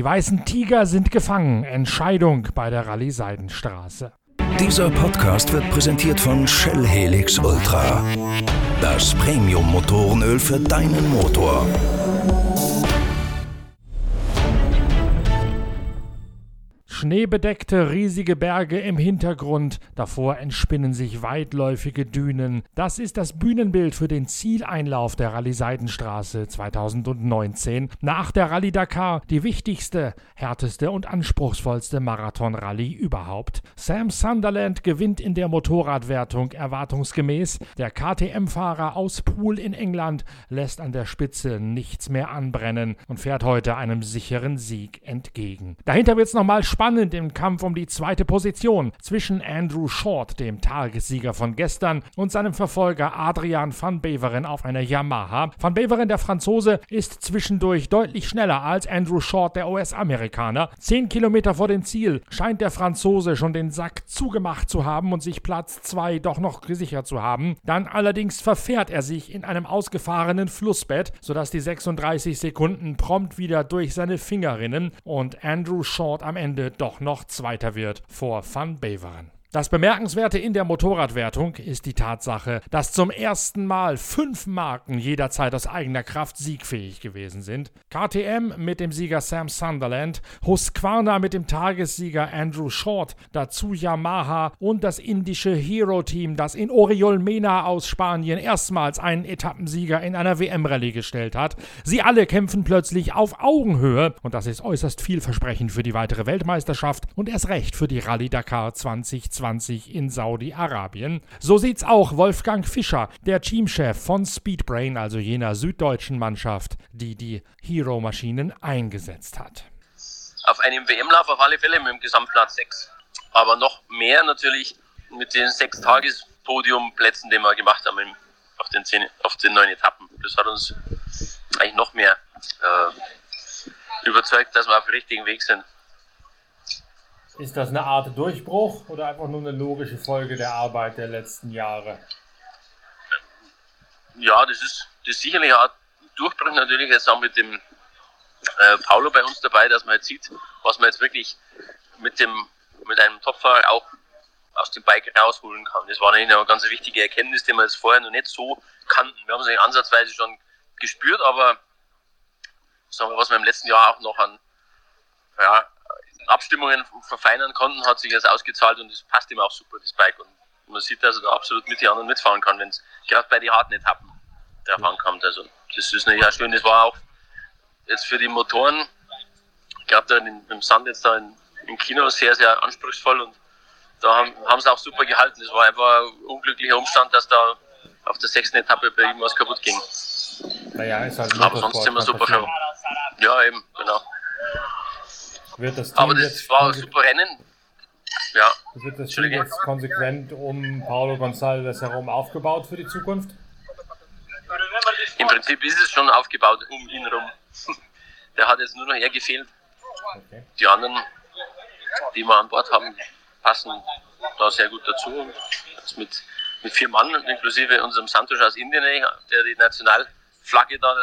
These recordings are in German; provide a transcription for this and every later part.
Die weißen Tiger sind gefangen. Entscheidung bei der Rallye Seidenstraße. Dieser Podcast wird präsentiert von Shell Helix Ultra. Das Premium-Motorenöl für deinen Motor. Schneebedeckte riesige Berge im Hintergrund, davor entspinnen sich weitläufige Dünen. Das ist das Bühnenbild für den Zieleinlauf der Rallye Seidenstraße 2019. Nach der Rallye Dakar die wichtigste, härteste und anspruchsvollste Marathon-Rallye überhaupt. Sam Sunderland gewinnt in der Motorradwertung erwartungsgemäß. Der KTM-Fahrer aus Pool in England lässt an der Spitze nichts mehr anbrennen und fährt heute einem sicheren Sieg entgegen. Dahinter wird es nochmal spannend spannend im Kampf um die zweite Position zwischen Andrew Short, dem Tagessieger von gestern, und seinem Verfolger Adrian van Beveren auf einer Yamaha. Van Beveren, der Franzose, ist zwischendurch deutlich schneller als Andrew Short, der US-Amerikaner. Zehn Kilometer vor dem Ziel scheint der Franzose schon den Sack zugemacht zu haben und sich Platz zwei doch noch gesichert zu haben. Dann allerdings verfährt er sich in einem ausgefahrenen Flussbett, sodass die 36 Sekunden prompt wieder durch seine Finger rinnen und Andrew Short am Ende doch noch Zweiter wird vor Van Beveren. Das Bemerkenswerte in der Motorradwertung ist die Tatsache, dass zum ersten Mal fünf Marken jederzeit aus eigener Kraft siegfähig gewesen sind. KTM mit dem Sieger Sam Sunderland, Husqvarna mit dem Tagessieger Andrew Short, dazu Yamaha und das indische Hero Team, das in Oriol Mena aus Spanien erstmals einen Etappensieger in einer WM-Rallye gestellt hat. Sie alle kämpfen plötzlich auf Augenhöhe und das ist äußerst vielversprechend für die weitere Weltmeisterschaft und erst recht für die Rallye Dakar 2020. 2020 in Saudi-Arabien. So sieht's auch Wolfgang Fischer, der Teamchef von Speedbrain, also jener süddeutschen Mannschaft, die die Hero-Maschinen eingesetzt hat. Auf einem WM-Lauf auf alle Fälle mit dem Gesamtplatz 6. Aber noch mehr natürlich mit den sechs Tages-Podiumplätzen, die wir gemacht haben auf den, zehn, auf den neun Etappen. Das hat uns eigentlich noch mehr äh, überzeugt, dass wir auf dem richtigen Weg sind. Ist das eine Art Durchbruch oder einfach nur eine logische Folge der Arbeit der letzten Jahre? Ja, das ist, das ist sicherlich eine Art Durchbruch natürlich jetzt auch mit dem äh, Paulo bei uns dabei, dass man jetzt sieht, was man jetzt wirklich mit dem mit einem Topfahrer auch aus dem Bike rausholen kann. Das war eine ganz wichtige Erkenntnis, die wir jetzt vorher noch nicht so kannten. Wir haben es ansatzweise schon gespürt, aber sagen wir, was wir im letzten Jahr auch noch an ja, Abstimmungen verfeinern konnten, hat sich das ausgezahlt und es passt ihm auch super, das Bike. Und man sieht, dass er da absolut mit den anderen mitfahren kann, wenn es gerade bei den harten Etappen darauf ankommt. Also das ist auch schön. Das war auch jetzt für die Motoren, ich glaube, da im Sand jetzt da in, im Kino sehr, sehr anspruchsvoll und da haben, haben sie auch super gehalten. Es war einfach ein unglücklicher Umstand, dass da auf der sechsten Etappe bei ihm was kaputt ging. Naja, ist halt Aber sonst sind wir super schon. Ja, eben, genau. Wird das Team Aber das war ein super Rennen. Ja. Wird das Team jetzt konsequent um Paulo Gonçalves herum aufgebaut für die Zukunft? Im Prinzip ist es schon aufgebaut um ihn herum. Der hat jetzt nur noch er gefehlt. Okay. Die anderen, die wir an Bord haben, passen da sehr gut dazu. Jetzt mit, mit vier Mann, inklusive unserem Santos aus Indien, der die Nationalflagge da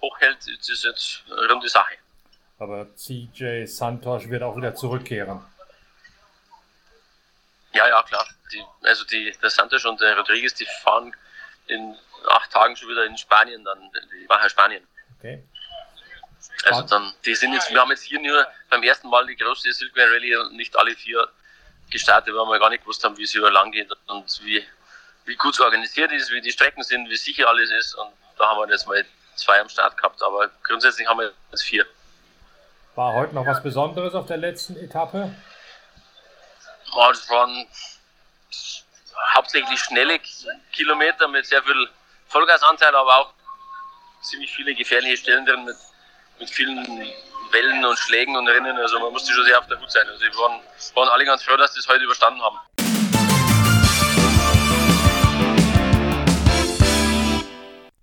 hochhält, ist jetzt eine runde Sache. Aber CJ Santos wird auch wieder zurückkehren. Ja, ja, klar. Die, also die, der Santos und der Rodriguez, die fahren in acht Tagen schon wieder in Spanien, dann die machen Spanien. Okay. Also dann, die sind jetzt, wir haben jetzt hier nur beim ersten Mal die große Rallye und nicht alle vier gestartet, weil wir gar nicht gewusst haben, wie es hier lang geht und wie, wie gut es organisiert ist, wie die Strecken sind, wie sicher alles ist. Und da haben wir jetzt mal zwei am Start gehabt, aber grundsätzlich haben wir jetzt vier. War heute noch was Besonderes auf der letzten Etappe? Ja, das waren hauptsächlich schnelle Kilometer mit sehr viel Vollgasanteil, aber auch ziemlich viele gefährliche Stellen drin mit, mit vielen Wellen und Schlägen und Rennen. Also man musste schon sehr auf der Hut sein. Also wir waren, waren alle ganz froh, dass sie das heute überstanden haben.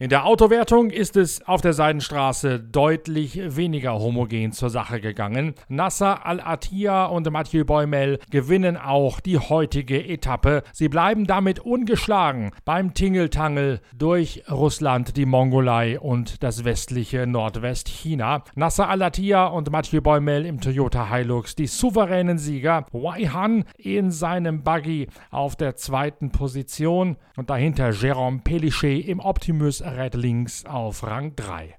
In der Autowertung ist es auf der Seidenstraße deutlich weniger homogen zur Sache gegangen. Nasser Al-Attiyah und Mathieu Boymel gewinnen auch die heutige Etappe. Sie bleiben damit ungeschlagen beim Tingeltangel durch Russland, die Mongolei und das westliche Nordwestchina. Nasser Al-Attiyah und Mathieu Boymel im Toyota Hilux die souveränen Sieger. Wei Han in seinem Buggy auf der zweiten Position und dahinter Jérôme Pélichet im Optimus Red links auf Rang 3.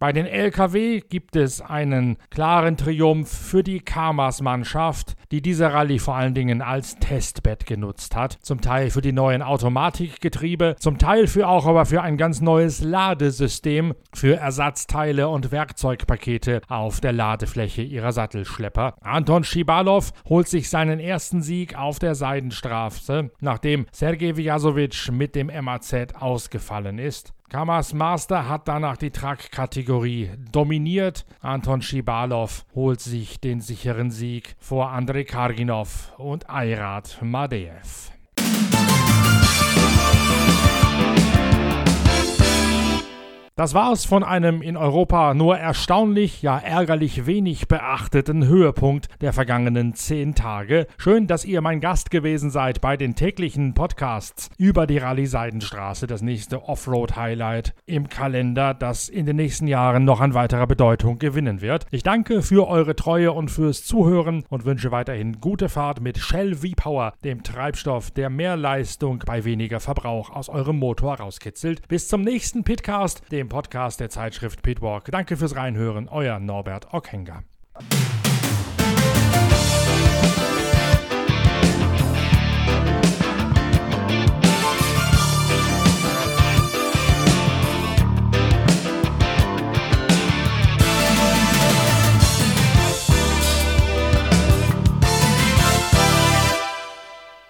Bei den LKW gibt es einen klaren Triumph für die Kamas-Mannschaft, die diese Rallye vor allen Dingen als Testbett genutzt hat. Zum Teil für die neuen Automatikgetriebe, zum Teil für auch aber für ein ganz neues Ladesystem für Ersatzteile und Werkzeugpakete auf der Ladefläche ihrer Sattelschlepper. Anton Schibalov holt sich seinen ersten Sieg auf der Seidenstraße, nachdem Sergei Vyasovic mit dem MAZ ausgefallen ist. Kamas Master hat danach die Truck-Kategorie dominiert. Anton Schibalov holt sich den sicheren Sieg vor Andrei Karginov und Ayrat Madeev. Das war's von einem in Europa nur erstaunlich, ja ärgerlich wenig beachteten Höhepunkt der vergangenen zehn Tage. Schön, dass ihr mein Gast gewesen seid bei den täglichen Podcasts über die Rallye Seidenstraße, das nächste Offroad-Highlight im Kalender, das in den nächsten Jahren noch an weiterer Bedeutung gewinnen wird. Ich danke für eure Treue und fürs Zuhören und wünsche weiterhin gute Fahrt mit Shell V-Power, dem Treibstoff, der mehr Leistung bei weniger Verbrauch aus eurem Motor rauskitzelt. Bis zum nächsten Pitcast, dem dem Podcast der Zeitschrift Pitwalk. Danke fürs Reinhören, euer Norbert Ockenger.